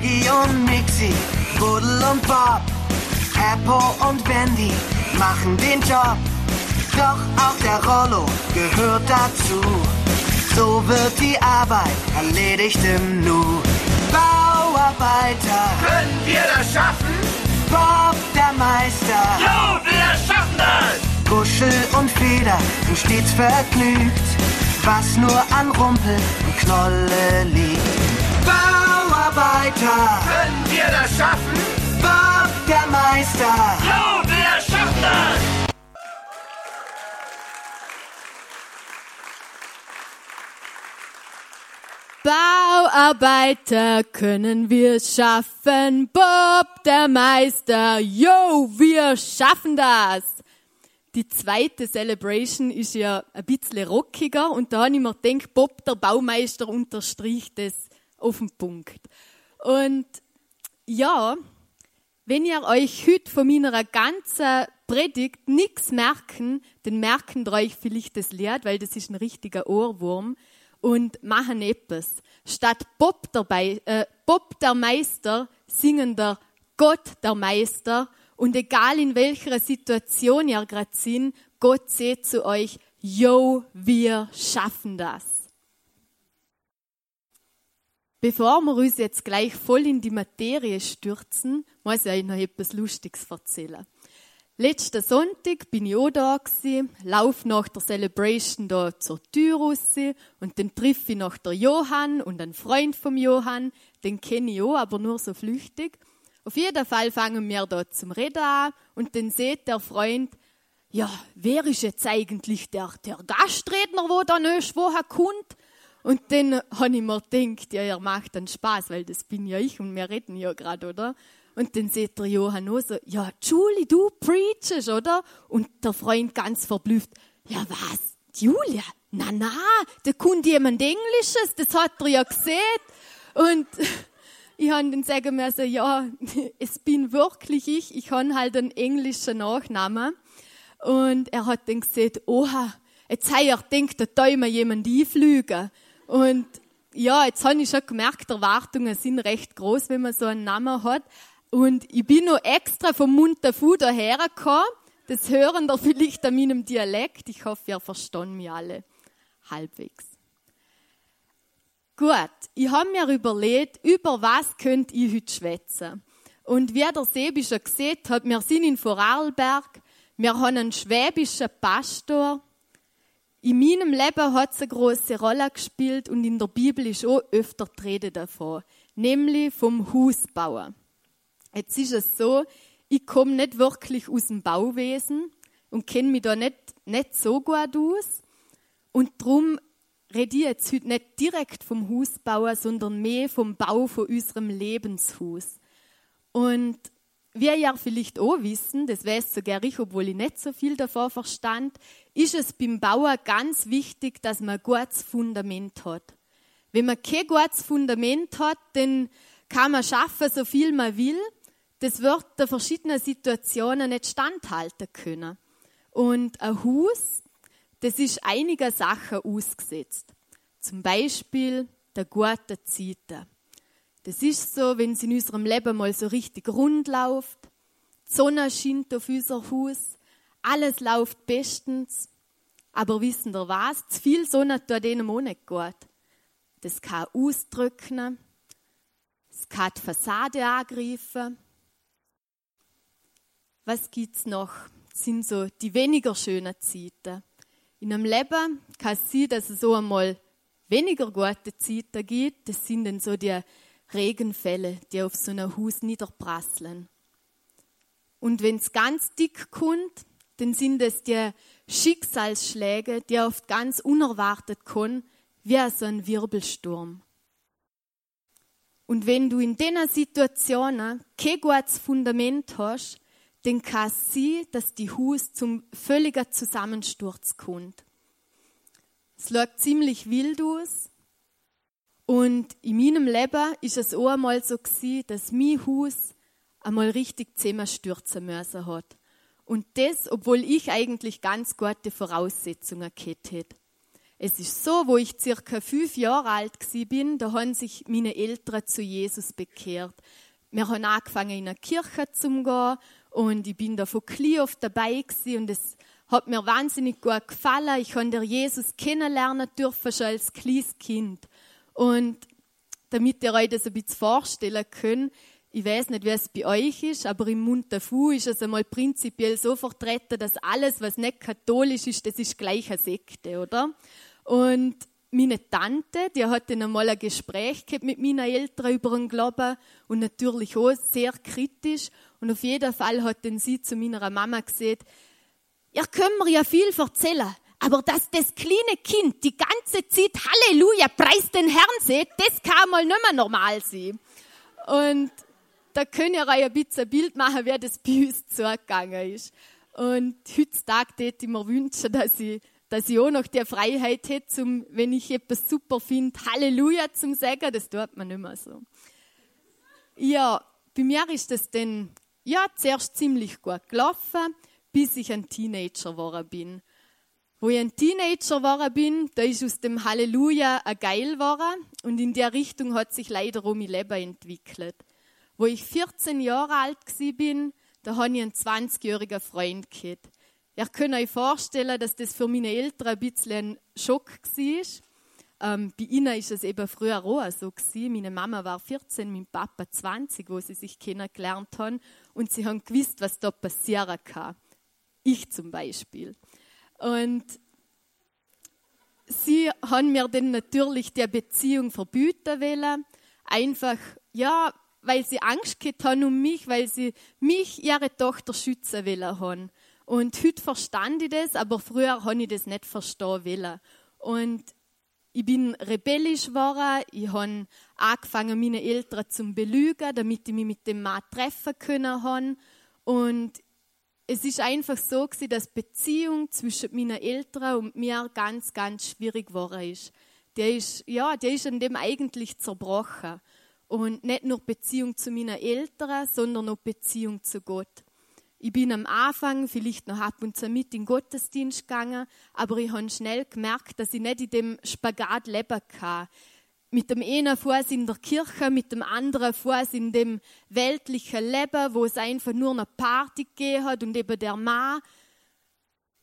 Shaggy und Mixi, Buddel und Bob, Apple und Wendy machen den Job. Doch auch der Rollo gehört dazu. So wird die Arbeit erledigt im Nu. Bauarbeiter, Können wir das schaffen? Bob der Meister. Jo, wir schaffen das! Kuschel und Feder sind stets vergnügt, was nur an Rumpel und Knolle liegt. Bauarbeiter, Können wir das schaffen? Bob der Meister. Jo, wir schaffen das! Bauarbeiter können wir schaffen. Bob, der Meister, yo, wir schaffen das. Die zweite Celebration ist ja ein bisschen rockiger und da habe ich mir gedacht, Bob, der Baumeister, unterstricht das auf den Punkt. Und ja, wenn ihr euch heute von meiner ganzen Predigt nichts merken, dann merken euch vielleicht das Lied, weil das ist ein richtiger Ohrwurm und machen etwas. Statt Bob der, Bei äh, Bob der Meister singen der Gott der Meister und egal in welcher Situation ihr gerade sind, Gott sagt zu euch, yo, wir schaffen das. Bevor wir uns jetzt gleich voll in die Materie stürzen, muss ich euch noch etwas Lustiges erzählen. Letzten Sonntag bin ich auch da gewesen, lauf nach der Celebration da zur Tür raus und dann triff ich noch der Johann und einen Freund vom Johann, den kenne ich auch, aber nur so flüchtig. Auf jeden Fall fangen wir da zum Reden an und dann sieht der Freund, ja, wer ist jetzt eigentlich der, der Gastredner, wo da nicht woher kommt? Und dann habe ich mir gedacht, ja, ihr macht dann Spaß, weil das bin ja ich und wir reden ja gerade, oder? Und dann sieht der Johann auch so, ja, Julie, du preachest, oder? Und der Freund ganz verblüfft, ja, was? Julia? Na, na, da kommt jemand Englisches, das hat er ja gesehen. Und ich habe dann sagen müssen, ja, es bin wirklich ich, ich habe halt einen englischen Nachnamen. Und er hat dann gesagt, oha, jetzt habe ich gedacht, da soll mir jemand einfliegen. Und ja, jetzt habe ich schon gemerkt, Erwartungen sind recht groß, wenn man so einen Namen hat. Und ich bin noch extra vom Munterfu daher gekommen. Das hören da vielleicht an meinem Dialekt. Ich hoffe, ihr versteht mich alle halbwegs. Gut, ich habe mir überlegt, über was könnt ich heute schwätzen. Und wie der Sebi schon gesehen hat, wir sind in Vorarlberg, wir haben einen schwäbischen Pastor. In meinem Leben hat es eine große Rolle gespielt und in der Bibel ist auch öfter die Rede davon, nämlich vom Hausbauen. Jetzt ist es so, ich komme nicht wirklich aus dem Bauwesen und kenne mich da nicht, nicht so gut aus. Und darum rede ich jetzt heute nicht direkt vom Hausbauen, sondern mehr vom Bau von unserem Lebenshaus. Und wie ihr vielleicht auch wissen, das weiß sogar ich, obwohl ich nicht so viel davon verstand, ist es beim Bauen ganz wichtig, dass man ein gutes Fundament hat. Wenn man kein gutes Fundament hat, dann kann man schaffen, so viel man will. Das wird der verschiedenen Situationen nicht standhalten können. Und ein Haus, das ist einiger Sachen ausgesetzt. Zum Beispiel der guten Zeiten. Das ist so, wenn es in unserem Leben mal so richtig rund läuft. Die Sonne scheint auf unser Haus. Alles läuft bestens. Aber wissen ihr was? Zu viel Sonne tut denen auch nicht gut. Das kann ausdrücken. Es kann die Fassade angreifen. Was gibt's noch? Das sind so die weniger schönen Zeiten. In einem Leben kann es sein, dass es so einmal weniger gute Zeiten gibt. Das sind dann so die Regenfälle, die auf so ein Haus niederprasseln. Und wenn es ganz dick kommt, dann sind es die Schicksalsschläge, die oft ganz unerwartet kommen, wie so ein Wirbelsturm. Und wenn du in diesen Situationen kein gutes Fundament hast, dann kann es sein, dass die Haus zum völligen Zusammensturz kommt. Es schaut ziemlich wild aus. Und in meinem Leben ist es auch einmal so gewesen, dass mein Haus einmal richtig zusammenstürzen müssen hat. Und das, obwohl ich eigentlich ganz gute Voraussetzungen gehabt hätte. Es ist so, wo ich circa fünf Jahre alt bin, da haben sich meine Eltern zu Jesus bekehrt. Wir haben angefangen in eine Kirche zu gehen und ich bin da von klein auf dabei gewesen und es hat mir wahnsinnig gut gefallen. Ich konnte Jesus kennenlernen dürfen schon als kleines Kind. Und damit ihr euch das ein bisschen vorstellen könnt, ich weiß nicht, wie es bei euch ist, aber im Munterfu ist es einmal prinzipiell so vertreten, dass alles, was nicht katholisch ist, das ist gleich eine Sekte, oder? Und meine Tante, die hat dann einmal ein Gespräch gehabt mit meinen Eltern über den Glauben und natürlich auch sehr kritisch. Und auf jeden Fall hat dann sie zu meiner Mama gesagt, ihr könnt mir ja viel erzählen, aber dass das kleine Kind die ganze Zeit Halleluja, preis den Herrn sieht, das kann mal nicht mehr normal sein. Und da könnt ihr euch ein bisschen ein Bild machen, wie das bei uns zugegangen ist. Und heutzutage würde ich mir wünschen, dass ich, dass ich auch noch die Freiheit hätte, zum, wenn ich etwas super finde, Halleluja zum sagen. Das tut man nicht mehr so. Ja, bei mir ist das dann, ja, zuerst ziemlich gut gelaufen, bis ich ein Teenager geworden bin. Wo ich ein Teenager geworden bin, da ist aus dem Halleluja ein Geil geworden und in der Richtung hat sich leider auch mein Leben entwickelt. Wo ich 14 Jahre alt bin, da habe ich einen 20-jährigen Freund gehabt. Ihr könnt euch vorstellen, dass das für meine Eltern ein bisschen ein Schock war. Ähm, bei ihnen ist es eben früher auch so gewesen. Meine Mama war 14, mein Papa 20, wo sie sich kennengelernt haben. Und sie haben gewusst, was da passieren kann. Ich zum Beispiel. Und sie haben mir dann natürlich die Beziehung verbieten wollen. Einfach, ja, weil sie Angst gehabt haben um mich, weil sie mich, ihre Tochter, schützen wollen haben. Und heute verstand ich das, aber früher habe ich das nicht verstehen wollen. Und ich bin rebellisch geworden, ich habe angefangen, meine Eltern zu belügen, damit ich mich mit dem Mann treffen können. Und es ist einfach so gewesen, dass die Beziehung zwischen meinen Eltern und mir ganz, ganz schwierig geworden ist. Der ist, ja, der ist an dem eigentlich zerbrochen. Und nicht nur Beziehung zu meinen Eltern, sondern auch Beziehung zu Gott. Ich bin am Anfang vielleicht noch ab und zu mit in den Gottesdienst gegangen, aber ich habe schnell gemerkt, dass ich nicht in dem Spagat leben kann. Mit dem einen Fuß in der Kirche, mit dem anderen Fuß in dem weltlichen Leben, wo es einfach nur eine Party gegeben hat und eben der Mann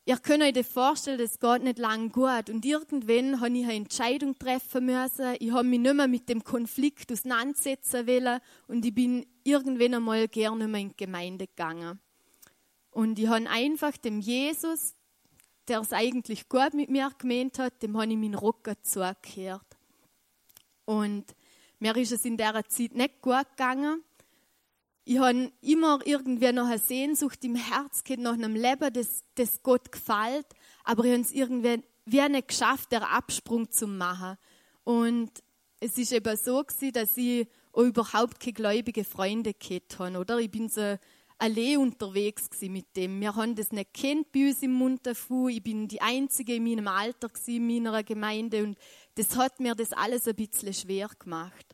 Ihr könnt euch das vorstellen, das geht nicht lang gut. Und irgendwann habe ich eine Entscheidung treffen müssen. Ich habe mich nicht mehr mit dem Konflikt auseinandersetzen wollen. Und ich bin irgendwann einmal gerne mehr in die Gemeinde gegangen. Und ich habe einfach dem Jesus, der es eigentlich gut mit mir gemeint hat, dem habe ich meinen Rücken zugekehrt. Und mir ist es in dieser Zeit nicht gut gegangen. Ich habe immer irgendwie noch eine Sehnsucht im Herz gehabt, nach einem Leben, das, das Gott gefällt, aber ich habe es irgendwie wie nicht geschafft, den Absprung zu machen. Und es ist eben so gewesen, dass ich auch überhaupt keine gläubige Freunde gehabt habe, oder? Ich bin so allein unterwegs mit dem. Wir haben das nicht kennt bei uns im Munterfu. Ich bin die Einzige in meinem Alter in meiner Gemeinde und das hat mir das alles ein bisschen schwer gemacht.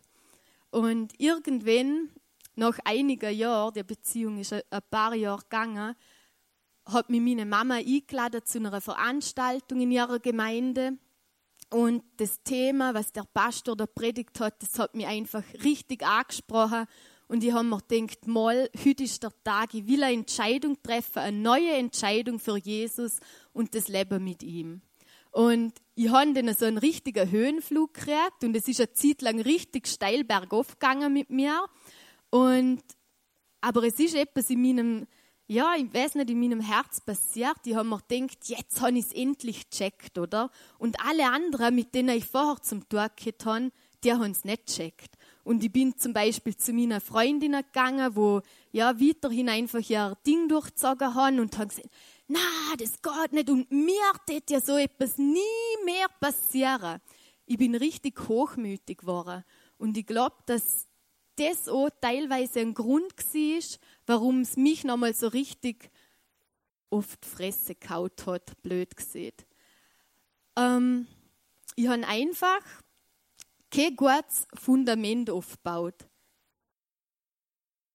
Und irgendwann nach einigen Jahren, die Beziehung ist ein paar Jahre gegangen, hat mich meine Mama eingeladen zu einer Veranstaltung in ihrer Gemeinde. Und das Thema, was der Pastor da predigt hat, das hat mich einfach richtig angesprochen. Und ich habe mir gedacht, mal, heute ist der Tag, ich will eine Entscheidung treffen, eine neue Entscheidung für Jesus und das Leben mit ihm. Und ich habe dann so einen richtigen Höhenflug gekriegt und es ist eine Zeit lang richtig steil bergauf gegangen mit mir. Und, aber es ist etwas in meinem, ja, ich weiß nicht, in meinem Herz passiert. Ich habe mir gedacht, jetzt habe ich es endlich gecheckt, oder? Und alle anderen, mit denen ich vorher zum Tor gehabt habe, die haben es nicht gecheckt. Und ich bin zum Beispiel zu meiner Freundin gegangen, wo ja weiterhin einfach ihr Ding durchgezogen haben und haben gesagt, na, das geht nicht und mir wird ja so etwas nie mehr passieren. Ich bin richtig hochmütig geworden und ich glaube, dass das auch teilweise ein Grund war, warum es mich nochmal so richtig die Fresse kaut hat, blöd gesehen. Ähm, ich habe einfach kein gutes Fundament aufgebaut,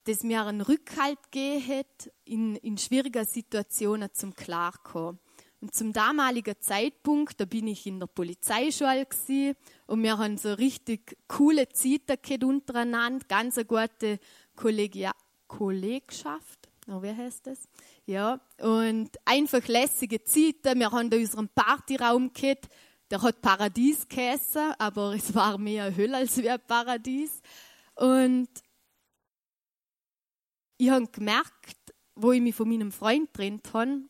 das mir einen Rückhalt gegeben hat, in, in schwierigen Situationen zum Klarkommen. Und zum damaligen Zeitpunkt, da bin ich in der Polizeischule und wir haben so richtig coole Zeiten untereinander, ganz eine gute Kollegia Kollegschaft, oh, wie heißt das? Ja, und einfach lässige Zeiten. Wir haben da unseren Partyraum gehabt, der hat Paradies geheißen, aber es war mehr Hölle als wie ein Paradies. Und ich habe gemerkt, wo ich mich von meinem Freund trennt habe,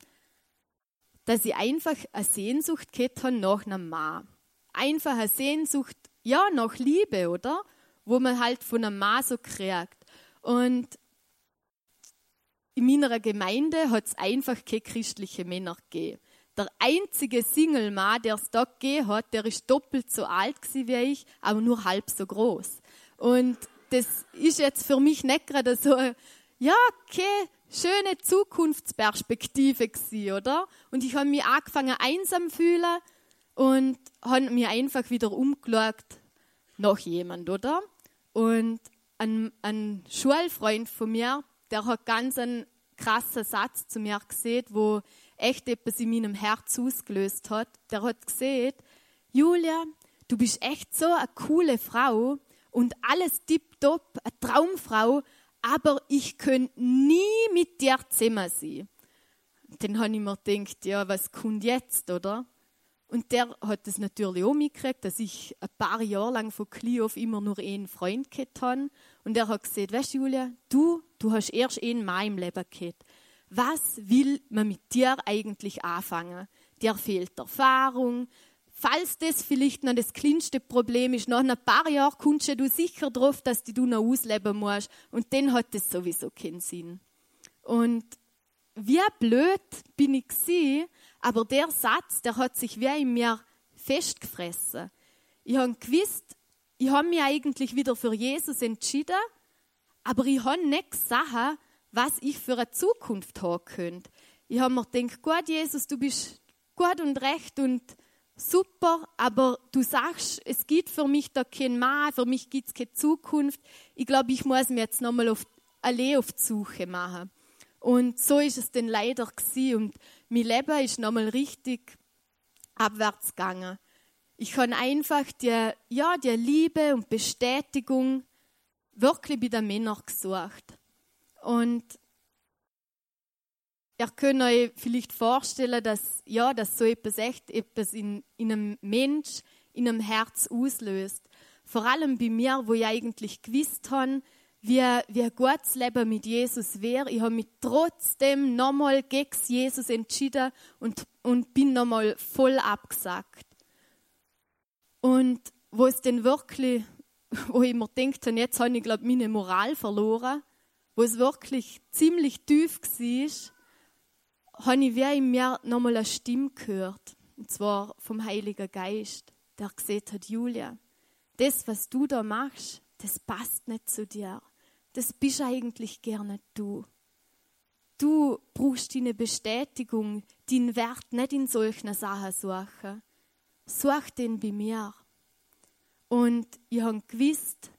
dass ich einfach eine Sehnsucht gehabt habe nach einem Mann. Einfach eine Sehnsucht, ja, nach Liebe, oder? Wo man halt von einem Mann so kriegt. Und in meiner Gemeinde hat es einfach keine christliche Männer gegeben. Der einzige Single-Mann, der es da gegeben hat, der ist doppelt so alt wie ich, aber nur halb so groß. Und das ist jetzt für mich nicht gerade so, ja, okay, schöne Zukunftsperspektive gewesen, oder? Und ich habe mich angefangen einsam fühlen und habe mir einfach wieder umgeschaut nach jemand, oder? Und ein, ein Schulfreund von mir, der hat ganz einen krassen Satz zu mir gesehen, wo echt etwas in meinem Herz ausgelöst hat. Der hat gesehen, Julia, du bist echt so eine coole Frau und alles tipptopp, eine Traumfrau, aber ich könnte nie mit dir zusammen sein. Dann habe ich mir gedacht, ja, was kommt jetzt, oder? Und der hat das natürlich auch mitgekriegt, dass ich ein paar Jahre lang von klein auf immer nur einen Freund gehabt habe. Und er hat gesagt, weißt du, Julia, du, du hast erst einen Mann im Leben gehabt. Was will man mit dir eigentlich anfangen? Dir fehlt Erfahrung. Falls das vielleicht noch das kleinste Problem ist, nach ein paar Jahren kommst du sicher drauf, dass du noch ausleben musst. Und dann hat das sowieso keinen Sinn. Und wie blöd bin ich gewesen, aber der Satz, der hat sich wie in mir festgefressen. Ich habe gewusst, ich habe mich eigentlich wieder für Jesus entschieden, aber ich habe nicht gesagt, was ich für eine Zukunft haben könnte. Ich habe mir gedacht, Gott, Jesus, du bist gut und recht und super, aber du sagst, es gibt für mich da kein Mann, für mich gibt es keine Zukunft. Ich glaube, ich muss mir jetzt nochmal auf, allein auf die Suche machen. Und so ist es dann leider gewesen. Und mein Leben ist nochmal richtig abwärts gegangen. Ich habe einfach die, ja, die Liebe und Bestätigung wirklich bei den Männern gesucht. Und ihr könnt euch vielleicht vorstellen, dass, ja, dass so etwas echt etwas in, in einem Mensch, in einem Herz auslöst. Vor allem bei mir, wo ich eigentlich gewusst habe, wie, wie ein gutes Leben mit Jesus wäre. Ich habe mich trotzdem nochmal gegen Jesus entschieden und, und bin nochmal voll abgesagt. Und wo es denn wirklich, wo ich mir denke, jetzt habe ich, glaube meine Moral verloren, wo es wirklich ziemlich tief war, habe ich wie in mir nochmal eine Stimme gehört. Und zwar vom Heiligen Geist, der gesagt hat, Julia, das, was du da machst, das passt nicht zu dir das bist eigentlich gerne du. Du brauchst deine Bestätigung, deinen Wert nicht in solchen Sachen suchen. Such den bei mir. Und ich habe gewusst,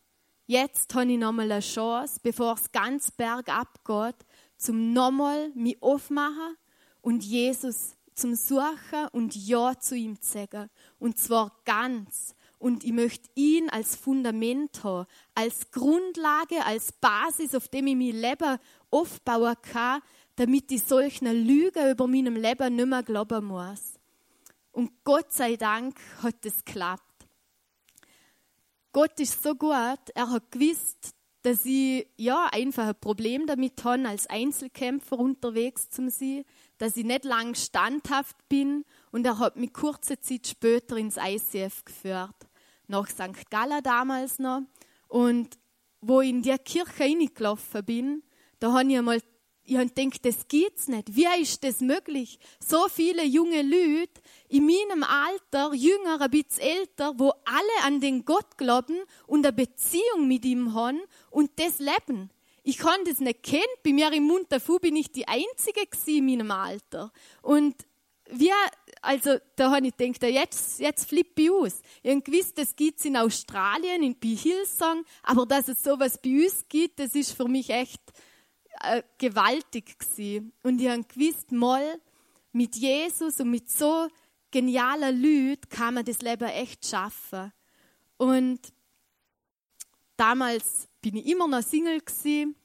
jetzt habe ich nochmal eine Chance, bevor es ganz bergab geht, zum nochmal mich aufmachen und Jesus zum Suchen und Ja zu ihm zu sagen. Und zwar ganz und ich möchte ihn als Fundament haben, als Grundlage, als Basis, auf dem ich mein Leben aufbauen kann, damit ich solchen Lügen über meinem Leben nicht mehr glauben muss. Und Gott sei Dank hat es geklappt. Gott ist so gut, er hat gewusst, dass ich ja einfach ein Problem damit habe, als Einzelkämpfer unterwegs zu sein, dass ich nicht lang standhaft bin und er hat mich kurze Zeit später ins ICF geführt nach St. Gala damals noch. Und wo ich in die Kirche reingelaufen bin, da habe ich einmal ich habe gedacht, das geht's nicht. Wie ist das möglich? So viele junge Leute in meinem Alter, jünger, ein bisschen älter, wo alle an den Gott glauben und eine Beziehung mit ihm haben und das leben. Ich kann das nicht kennen. Bei mir im Munterfu bin ich die Einzige in meinem Alter. Und wir, also da habe ich gedacht, jetzt, jetzt flippe ich aus. Ich habe gewusst, das gibt es in Australien, in bei Hillsong, aber dass es sowas bei uns gibt, das ist für mich echt äh, gewaltig gewesen. Und ich habe gewusst, mal, mit Jesus und mit so genialer Lüd kann man das Leben echt schaffen. Und damals bin ich immer noch Single gewesen,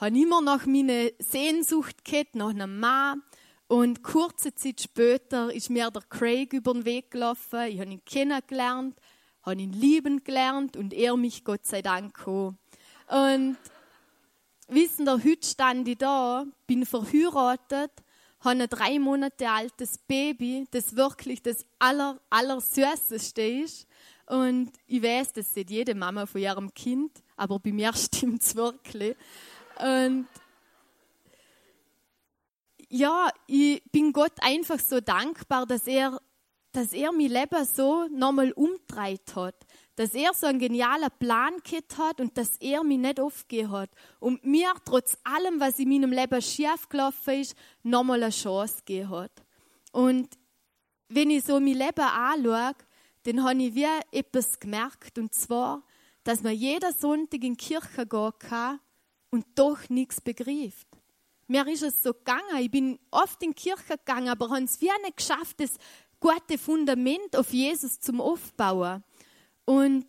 habe immer noch meine Sehnsucht gehabt nach einem Mann. Und kurze Zeit später ist mir der Craig über den Weg gelaufen. Ich habe ihn kennengelernt, habe ihn lieben gelernt und er mich Gott sei Dank auch. Und wissen der heute stand ich da, bin verheiratet, habe ein drei Monate altes Baby, das wirklich das aller, aller süßeste ist. Und ich weiß, das sieht jede Mama von ihrem Kind, aber bei mir stimmt es wirklich. Und ja, ich bin Gott einfach so dankbar, dass er, dass er mein Leben so nochmal umdreht hat. Dass er so einen genialen Plan gehabt hat und dass er mich nicht aufgegeben hat. Und mir trotz allem, was in meinem Leben schief gelaufen ist, nochmal eine Chance gegeben hat. Und wenn ich so mein Leben anschaue, dann habe ich wie etwas gemerkt. Und zwar, dass man jeden Sonntag in die Kirche gehen kann und doch nichts begreift. Mir ist es so gegangen, ich bin oft in die Kirche gegangen, aber habe es wie nicht geschafft, das gute Fundament auf Jesus zum Aufbauen. Und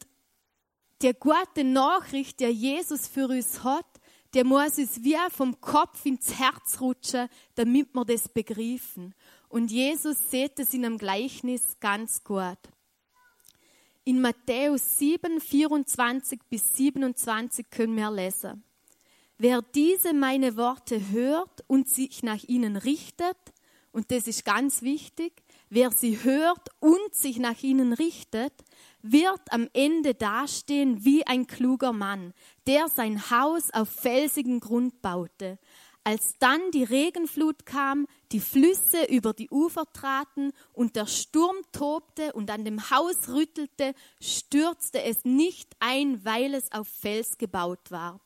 der gute Nachricht, der Jesus für uns hat, der muss uns wie vom Kopf ins Herz rutschen, damit wir das begreifen. Und Jesus sieht es in einem Gleichnis ganz gut. In Matthäus 7, 24 bis 27 können wir lesen. Wer diese meine Worte hört und sich nach ihnen richtet, und das ist ganz wichtig, wer sie hört und sich nach ihnen richtet, wird am Ende dastehen wie ein kluger Mann, der sein Haus auf felsigen Grund baute. Als dann die Regenflut kam, die Flüsse über die Ufer traten und der Sturm tobte und an dem Haus rüttelte, stürzte es nicht ein, weil es auf Fels gebaut war.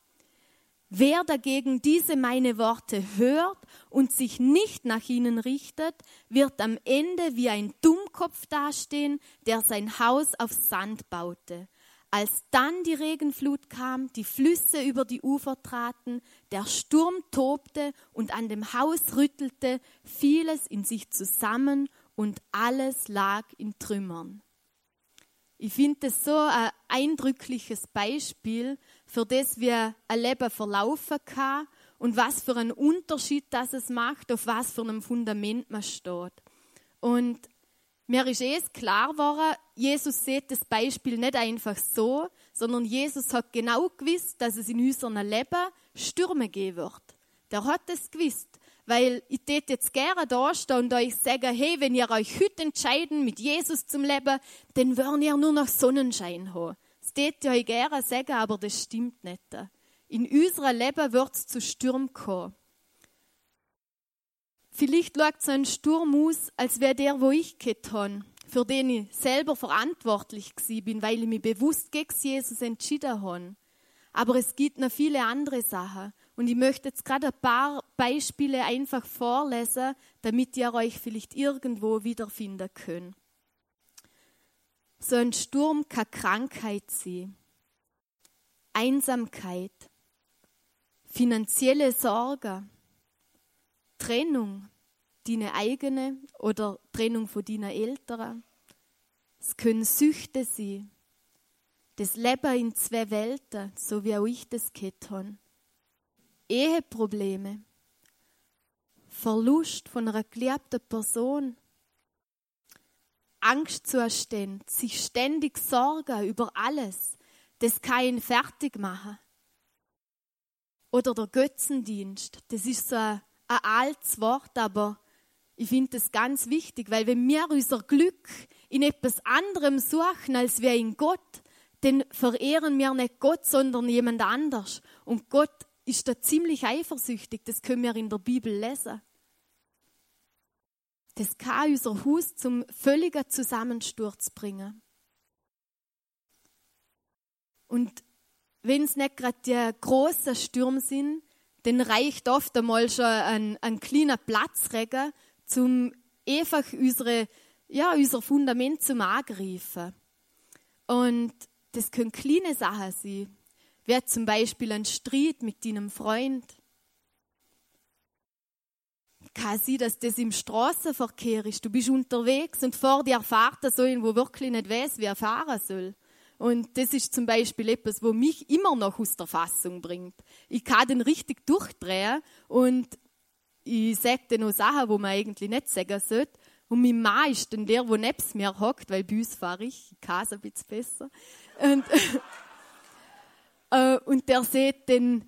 Wer dagegen diese meine Worte hört und sich nicht nach ihnen richtet, wird am Ende wie ein Dummkopf dastehen, der sein Haus auf Sand baute. Als dann die Regenflut kam, die Flüsse über die Ufer traten, der Sturm tobte und an dem Haus rüttelte, fiel es in sich zusammen und alles lag in Trümmern. Ich finde das so ein eindrückliches Beispiel für das, wie ein Leben verlaufen kann und was für einen Unterschied das es macht, auf was für einem Fundament man steht. Und mir ist eh klar geworden, Jesus sieht das Beispiel nicht einfach so, sondern Jesus hat genau gewusst, dass es in unserem Leben Stürme geben wird. Der hat es gewusst. Weil ich tät jetzt gerne da stehen und euch sagen, hey, wenn ihr euch heute entscheiden, mit Jesus zum Leben, dann wollen ihr nur noch Sonnenschein haben. Das tät ich euch gerne sagen, aber das stimmt nicht. In unserem Leben wird es zu Sturm kommen. Vielleicht schaut so ein Sturm aus, als wäre der, wo ich gehabt habe, für den ich selber verantwortlich bin, weil ich mich bewusst gegen Jesus entschieden habe. Aber es gibt noch viele andere Sachen. Und ich möchte jetzt gerade ein paar Beispiele einfach vorlesen, damit ihr euch vielleicht irgendwo wiederfinden könnt. So ein Sturm kann Krankheit sein, Einsamkeit, finanzielle Sorge, Trennung, deine eigene oder Trennung von deinen Eltern. Es können Süchte sein, das Leben in zwei Welten, so wie auch ich das gehabt habe. Eheprobleme, Verlust von einer geliebten Person, Angstzustände, sich ständig Sorgen über alles, das kann ihn fertig machen. Oder der Götzendienst, das ist so ein, ein altes Wort, aber ich finde das ganz wichtig, weil wenn wir unser Glück in etwas anderem suchen als wir in Gott, dann verehren wir nicht Gott, sondern jemand anders. Und Gott ist da ziemlich eifersüchtig. Das können wir in der Bibel lesen. Das kann unser Haus zum völligen Zusammensturz bringen. Und wenn es nicht gerade die großen Stürme sind, dann reicht oft einmal schon ein, ein kleiner Platzregen, zum einfach unsere, ja, unser Fundament zum Angreifen. Und das können kleine Sachen sein wie zum Beispiel ein Streit mit deinem Freund, kann sein, dass das im Straßenverkehr ist. Du bist unterwegs und vor dir fährt so ein, wo wirklich nicht weiß, wie er fahren soll. Und das ist zum Beispiel etwas, wo mich immer noch aus der Fassung bringt. Ich kann den richtig durchdrehen und ich sage dann noch Sachen, wo man eigentlich nicht sagen sollte. Und mein Mann ist dann der, der neben mir hockt, weil bei uns fahre ich, ich kann es ein bisschen besser. Und, äh, und der sagt dann,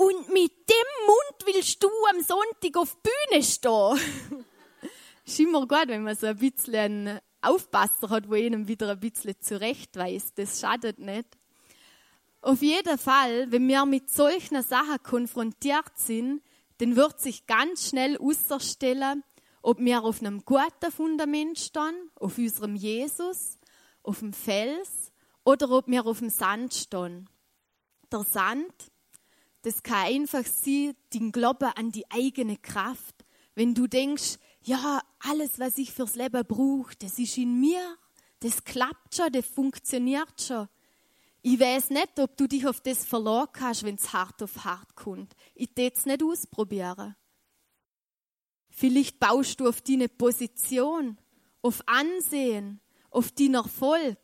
und mit dem Mund willst du am Sonntag auf die Bühne stehen. ist immer gut, wenn man so ein bisschen einen Aufpasser hat, wo einem wieder ein bisschen zurechtweist. Das schadet nicht. Auf jeden Fall, wenn wir mit solchen Sachen konfrontiert sind, dann wird sich ganz schnell herausstellen, ob wir auf einem guten Fundament stehen, auf unserem Jesus, auf dem Fels oder ob wir auf dem Sand stehen. Der Sand, das kann einfach sein, den Glauben an die eigene Kraft. Wenn du denkst, ja, alles, was ich fürs Leben brauche, das ist in mir, das klappt schon, das funktioniert schon. Ich weiß nicht, ob du dich auf das verlassen kannst, wenn es hart auf hart kommt. Ich tät es nicht ausprobieren. Vielleicht baust du auf deine Position, auf Ansehen, auf deinen Erfolg.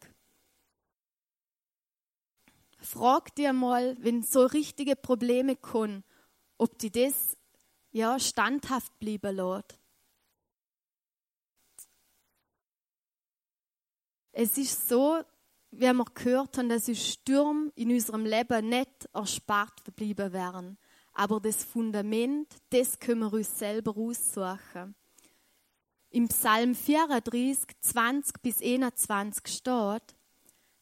Frag dir mal, wenn so richtige Probleme kommen, ob die das ja standhaft bleiben lässt. Es ist so, wie wir gehört haben, dass uns Stürme in unserem Leben nicht erspart geblieben wären. Aber das Fundament, das können wir uns selber aussuchen. Im Psalm 34, 20 bis 21 steht,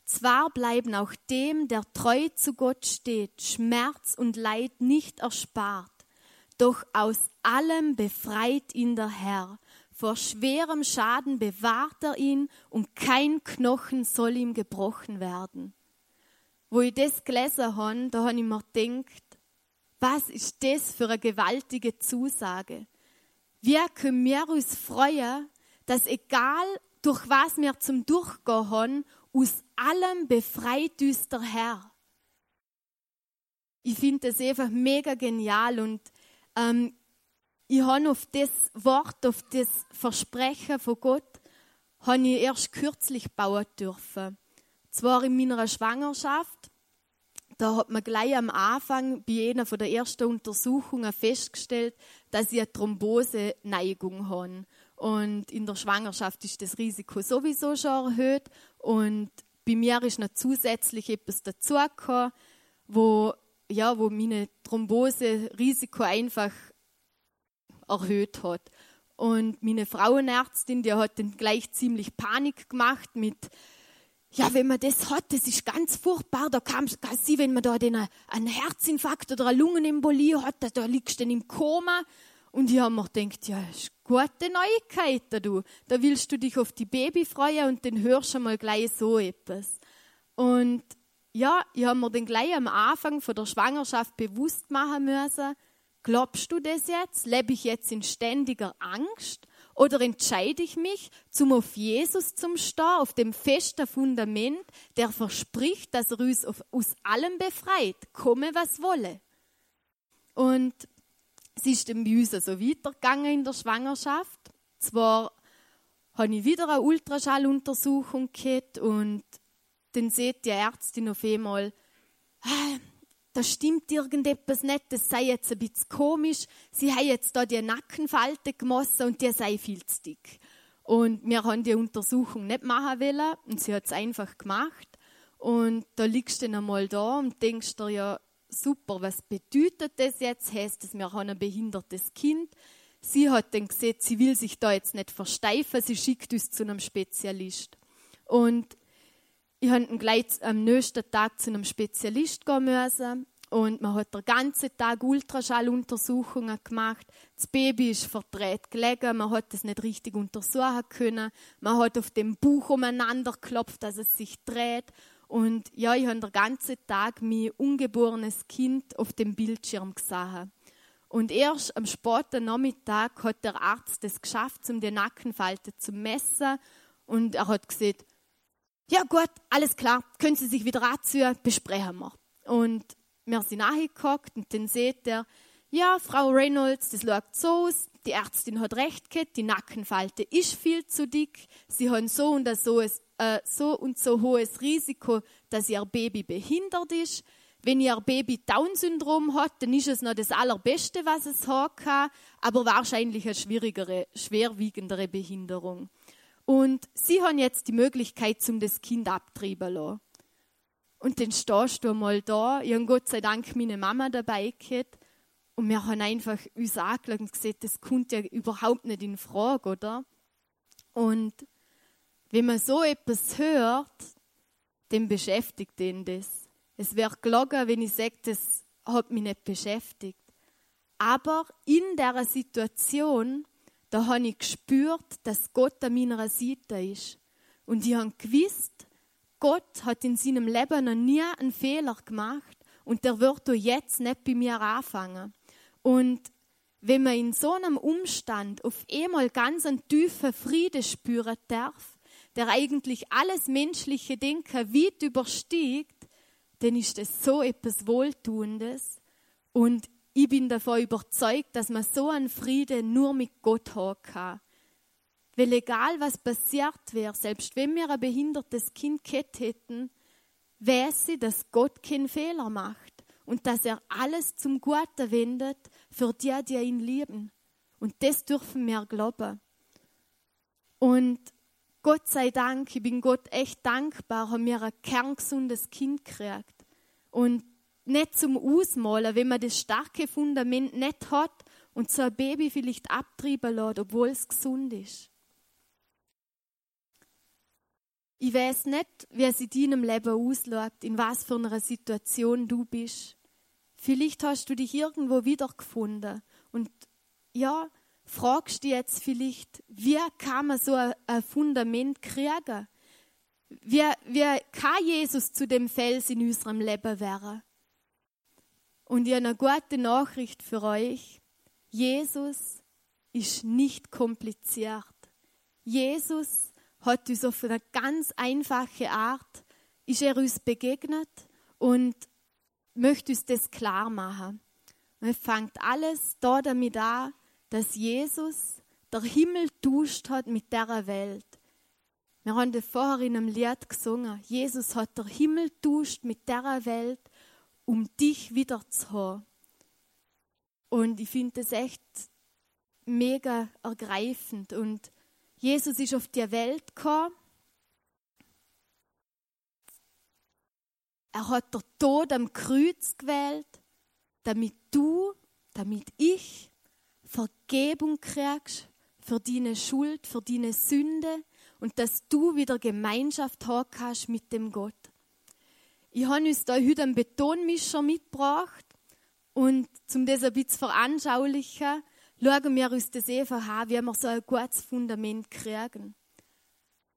zwar bleiben auch dem, der treu zu Gott steht, Schmerz und Leid nicht erspart, doch aus allem befreit ihn der Herr. Vor schwerem Schaden bewahrt er ihn und kein Knochen soll ihm gebrochen werden. Wo ich das gelesen habe, da habe ich mir gedacht, was ist das für eine gewaltige Zusage? Wir können wir uns freuen, dass egal durch was wir zum Durchgehen haben, aus allem befreit uns der Herr. Ich finde das einfach mega genial und ähm, ich habe auf das Wort, auf das Versprechen von Gott, habe ich erst kürzlich bauen dürfen. Zwar in meiner Schwangerschaft, da hat man gleich am Anfang bei einer von der ersten Untersuchungen festgestellt, dass ich eine Thrombose-Neigung habe. Und in der Schwangerschaft ist das Risiko sowieso schon erhöht. Und bei mir ist noch zusätzlich etwas dazugekommen, wo, ja, wo meine Thrombose-Risiko einfach erhöht hat. Und meine Frauenärztin, die hat dann gleich ziemlich Panik gemacht mit, ja, wenn man das hat, das ist ganz furchtbar. Da kann, sie, wenn man da den, einen Herzinfarkt oder eine Lungenembolie hat, da, da liegst du dann im Koma. Und ich habe mir gedacht, ja, ist gute Neuigkeiten, du. Da willst du dich auf die Baby freuen und dann hörst du mal gleich so etwas. Und ja, ich habe mir dann gleich am Anfang von der Schwangerschaft bewusst machen müssen, glaubst du das jetzt? Lebe ich jetzt in ständiger Angst? Oder entscheide ich mich, zum auf Jesus zum stehen, auf dem festen Fundament, der verspricht, dass er uns aus allem befreit, komme was wolle. Und es ist dann bei uns so weitergegangen in der Schwangerschaft. Zwar habe ich wieder eine Ultraschalluntersuchung gehabt und dann sieht die Ärztin auf einmal, ah, da stimmt irgendetwas nicht, das sei jetzt ein bisschen komisch. Sie haben jetzt da die Nackenfalte gemossen und die sei viel zu dick. Und wir haben die Untersuchung nicht machen wollen und sie hat es einfach gemacht. Und da liegst du dann einmal da und denkst dir ja, super, was bedeutet das jetzt? Heißt das, wir haben ein behindertes Kind? Sie hat dann gesehen, sie will sich da jetzt nicht versteifen, sie schickt uns zu einem Spezialist. Und ich musste gleich am nächsten Tag zu einem Spezialist gehen müssen. Und man hat den ganzen Tag Ultraschalluntersuchungen gemacht. Das Baby ist verdreht gelegen, man hat es nicht richtig untersuchen können. Man hat auf dem Buch umeinander geklopft, dass es sich dreht. Und ja, ich habe den ganzen Tag mein ungeborenes Kind auf dem Bildschirm gesehen. Und erst am späten Nachmittag hat der Arzt es geschafft, um die Nackenfalte zu messen. Und er hat gesagt, ja gut, alles klar, können Sie sich wieder anziehen, besprechen wir. Und wir sind nachgeguckt und dann sieht er, ja, Frau Reynolds, das schaut so aus, die Ärztin hat recht gehabt, die Nackenfalte ist viel zu dick, sie haben so und so, äh, so und so hohes Risiko, dass ihr Baby behindert ist. Wenn ihr Baby Down-Syndrom hat, dann ist es noch das Allerbeste, was es haben kann, aber wahrscheinlich eine schwierigere, schwerwiegendere Behinderung. Und sie haben jetzt die Möglichkeit, zum das Kind abtreiben lassen. Und dann stehst du mal da. Ich habe Gott sei Dank meine Mama dabei gehabt. Und wir haben einfach uns angeschaut und gesagt, das kommt ja überhaupt nicht in Frage, oder? Und wenn man so etwas hört, dann beschäftigt ihn das. Es wäre gelogen, wenn ich sage, das hat mich nicht beschäftigt. Aber in der Situation, da habe ich gespürt, dass Gott an meiner Seite ist. Und ich habe gewusst, Gott hat in seinem Leben noch nie einen Fehler gemacht und der wird auch jetzt nicht bei mir anfangen. Und wenn man in so einem Umstand auf einmal ganz einen tiefen Frieden spüren darf, der eigentlich alles menschliche Denken weit übersteigt, dann ist es so etwas Wohltuendes. Und ich bin davon überzeugt, dass man so einen Frieden nur mit Gott haben kann. Weil egal was passiert wäre, selbst wenn wir ein behindertes Kind gehabt hätten, weiß sie, dass Gott keinen Fehler macht und dass er alles zum Guten wendet für die, die ihn lieben. Und das dürfen wir glauben. Und Gott sei Dank, ich bin Gott echt dankbar, haben wir ein kerngesundes Kind gekriegt und nicht zum Ausmalen, wenn man das starke Fundament nicht hat und so ein Baby vielleicht abtreiben lässt, obwohl es gesund ist. Ich weiß nicht, wie es in deinem Leben ausschaut, in was für einer Situation du bist. Vielleicht hast du dich irgendwo wiedergefunden und ja, fragst du jetzt vielleicht, wie kann man so ein Fundament kriegen? Wie, wie kann Jesus zu dem Fels in unserem Leben werden? Und ich habe eine gute Nachricht für euch. Jesus ist nicht kompliziert. Jesus hat uns auf eine ganz einfache Art, ist er uns begegnet und möchte uns das klar machen. Es fängt alles da damit an, dass Jesus der Himmel duscht hat mit der Welt. Wir haben das vorher in einem Lied gesungen. Jesus hat der Himmel duscht mit der Welt, um dich wieder zu haben. Und ich finde das echt mega ergreifend. Und Jesus ist auf die Welt gekommen. Er hat der Tod am Kreuz gewählt, damit du, damit ich Vergebung kriegst für deine Schuld, für deine Sünde, und dass du wieder Gemeinschaft haben kannst mit dem Gott. Ich habe uns da heute einen Betonmischer mitgebracht und zum das ein bisschen veranschaulichen, schauen wir uns das einfach an, wie wir so ein gutes Fundament kriegen.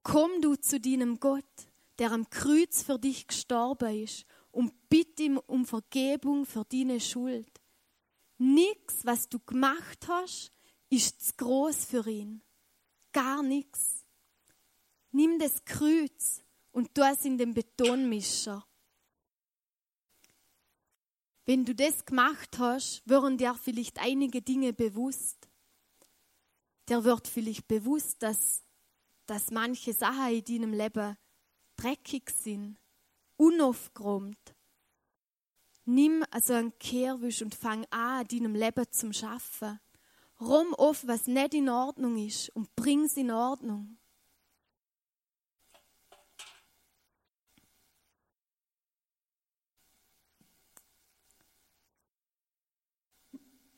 Komm du zu deinem Gott, der am Kreuz für dich gestorben ist und bitte ihm um Vergebung für deine Schuld. Nichts, was du gemacht hast, ist zu groß für ihn. Gar nichts. Nimm das Kreuz und tu es in den Betonmischer. Wenn du das gemacht hast, würden dir vielleicht einige Dinge bewusst. Dir wird vielleicht bewusst, dass, dass manche Sachen in deinem Leben dreckig sind, unaufgeräumt. Nimm also einen Kehrwisch und fang an, deinem Leben zu schaffen. Rum auf, was nicht in Ordnung ist und bring's in Ordnung.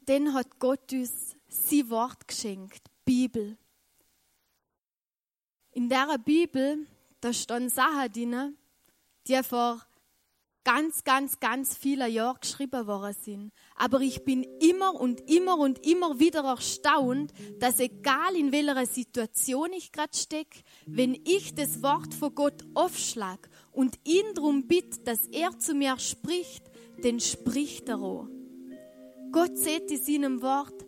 dann hat Gott uns sein Wort geschenkt, Bibel. In der Bibel, da stehen Sachen drin, die vor ganz, ganz, ganz vielen Jahren geschrieben worden sind. Aber ich bin immer und immer und immer wieder erstaunt, dass egal in welcher Situation ich gerade stecke, wenn ich das Wort von Gott aufschlag und ihn darum bitte, dass er zu mir spricht, dann spricht er auch. Gott sagt in seinem Wort,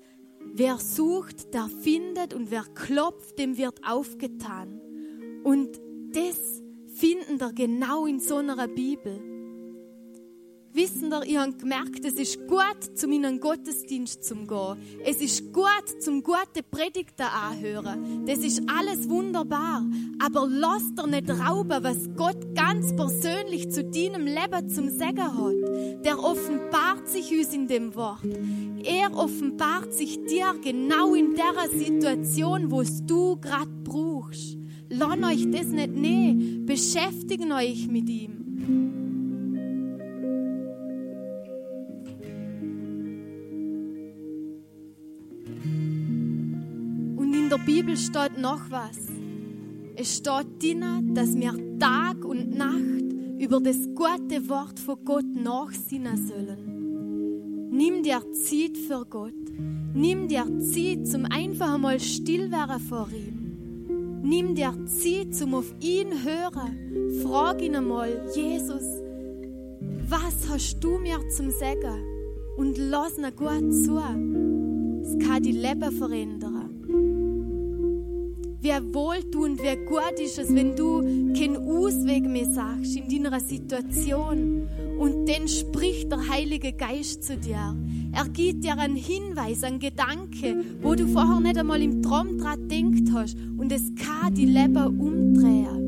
wer sucht, der findet und wer klopft, dem wird aufgetan. Und das finden wir genau in so einer Bibel. Wissen wir, ich habe gemerkt, es ist gut, zu meinem Gottesdienst zu gehen. Es ist gut, zum gute Predigten anhören. Das ist alles wunderbar. Aber lass dir nicht rauben, was Gott ganz persönlich zu deinem Leben zum Sagen hat. Der offenbart sich uns in dem Wort. Er offenbart sich dir genau in der Situation, wo du gerade brauchst. Lasst euch das nicht nehmen. Beschäftigt euch mit ihm. Und in der Bibel steht noch was. Es steht drin, dass wir Tag und Nacht über das gute Wort von Gott nachsinnen sollen. Nimm dir Zeit für Gott. Nimm dir Zeit zum einfach mal still werden vor ihm. Nimm dir Zeit zum auf ihn hören. Frag ihn einmal, Jesus, was hast du mir zum Sagen? Und lass ihn gut zu. Es kann die Leben verändern. Wie wohltuend, wie gut ist es, wenn du keinen Ausweg mehr sagst in deiner Situation. Und dann spricht der Heilige Geist zu dir. Er gibt dir einen Hinweis, einen Gedanke, wo du vorher nicht einmal im Traum dran denkt hast. Und es kann die Leben umdrehen.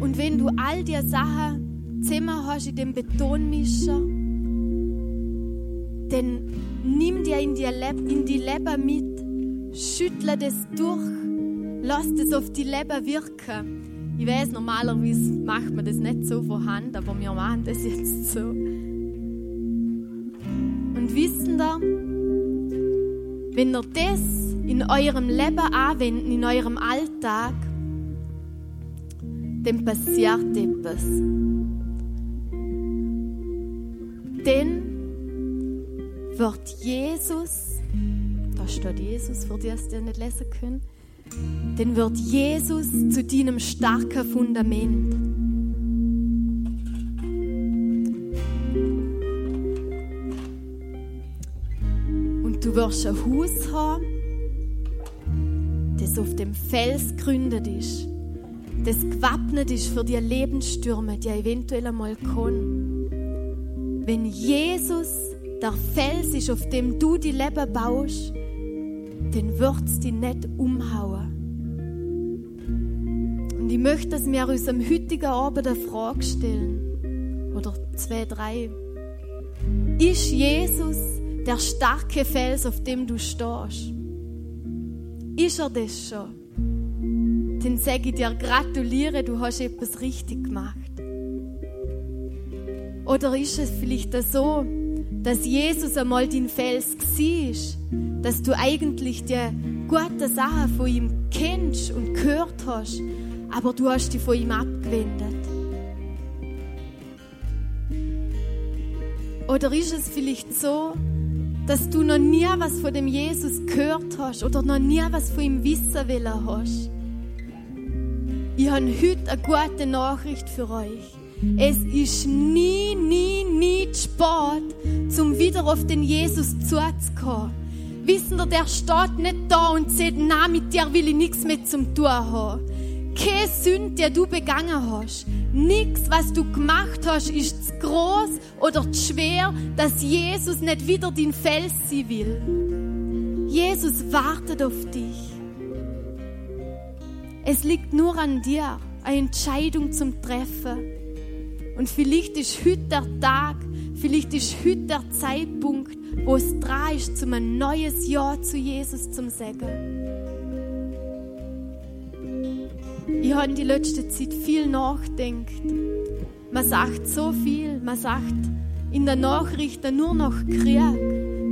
Und wenn du all die Sachen zusammen hast in dem Betonmischer, dann nimm dir in die Leber mit, schüttle das durch, lass das auf die Leber wirken. Ich weiß, normalerweise macht man das nicht so vorhanden, aber wir machen das jetzt so. Und wissen da, wenn ihr das in eurem Leben anwendet, in eurem Alltag, dann passiert etwas. Denn wird Jesus, da steht Jesus, für die es ihr nicht lesen können, dann wird Jesus zu deinem starken Fundament. Und du wirst ein Haus haben, das auf dem Fels gegründet ist, das gewappnet ist für die Lebensstürme, die eventuell einmal kommen. Wenn Jesus der Fels ist, auf dem du die Leben baust, dann wird es dich nicht umhauen. Und ich möchte, dass wir uns am heutigen Abend eine Frage stellen. Oder zwei, drei. Ist Jesus der starke Fels, auf dem du stehst? Ist er das schon? Dann sage ich dir, gratuliere, du hast etwas richtig gemacht. Oder ist es vielleicht so, dass Jesus einmal dein Fels war, dass du eigentlich die guten Sachen von ihm kennst und gehört hast, aber du hast dich von ihm abgewendet. Oder ist es vielleicht so, dass du noch nie was von dem Jesus gehört hast oder noch nie was von ihm wissen will hast? Ich habe heute eine gute Nachricht für euch. Es ist nie, nie, nie zu spät, um wieder auf den Jesus zuzukommen. Wissen der steht nicht da und sagt, na, mit dir will ich nichts mehr zum tun haben. Keine Sünde, die du begangen hast. Nichts, was du gemacht hast, ist zu groß oder zu schwer, dass Jesus nicht wieder dein Fels sein will. Jesus wartet auf dich. Es liegt nur an dir, eine Entscheidung zum Treffen. Und vielleicht ist heute der Tag, vielleicht ist heute der Zeitpunkt, wo es dran ist, zum ein neues Ja zu Jesus zu sagen. Ich habe in die letzte Zeit viel nachgedacht. Man sagt so viel, man sagt in den Nachrichten nur noch Krieg,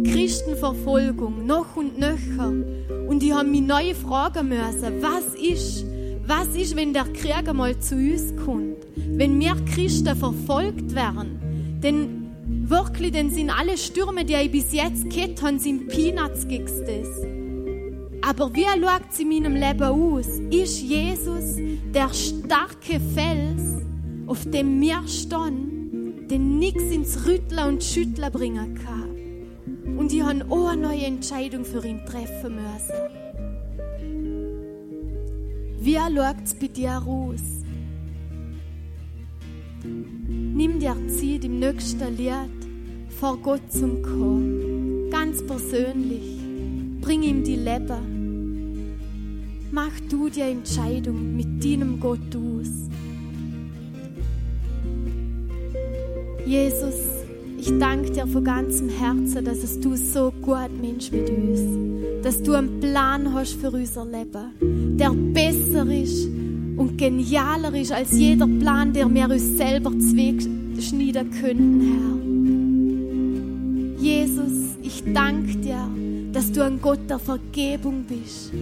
Christenverfolgung, noch und nöcher. Und ich habe mich neu fragen müssen, was ist, was ist, wenn der Krieg einmal zu uns kommt? Wenn wir Christen verfolgt werden, denn wirklich, dann sind alle Stürme, die ich bis jetzt gehabt habe, sind Peanuts gegen. Aber wie schaut es in meinem Leben aus? Ist Jesus der starke Fels, auf dem wir stehen, den nichts ins Rütteln und Schütteln bringen kann? Und ich habe auch eine neue Entscheidung für ihn treffen müssen. Wie schaut es bei dir aus? Nimm dir Zeit im nächsten Lied vor Gott zum kommen. Ganz persönlich. Bring ihm die Leben. Mach du die Entscheidung mit deinem Gott aus. Jesus, ich danke dir von ganzem Herzen, dass es du so gut Mensch mit uns, dass du einen Plan hast für unser Leben, der besser ist und genialer ist als jeder Plan, der wir uns selber schneiden könnten, Herr. Jesus, ich danke dir, dass du ein Gott der Vergebung bist.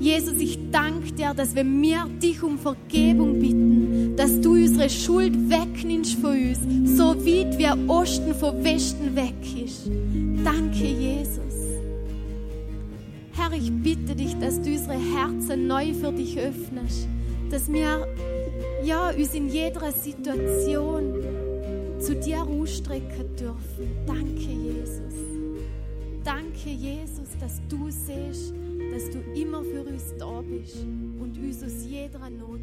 Jesus, ich danke dir, dass wenn wir dich um Vergebung bitten, dass du unsere Schuld wegnimmst von uns, so weit wie Osten vom Westen weg ist. Danke, Jesus. Herr, ich bitte dich, dass du unsere Herzen neu für dich öffnest, dass wir ja, uns in jeder Situation zu dir ausstrecken dürfen. Danke, Jesus. Danke, Jesus, dass du siehst, dass du immer für uns da bist und uns aus jeder Not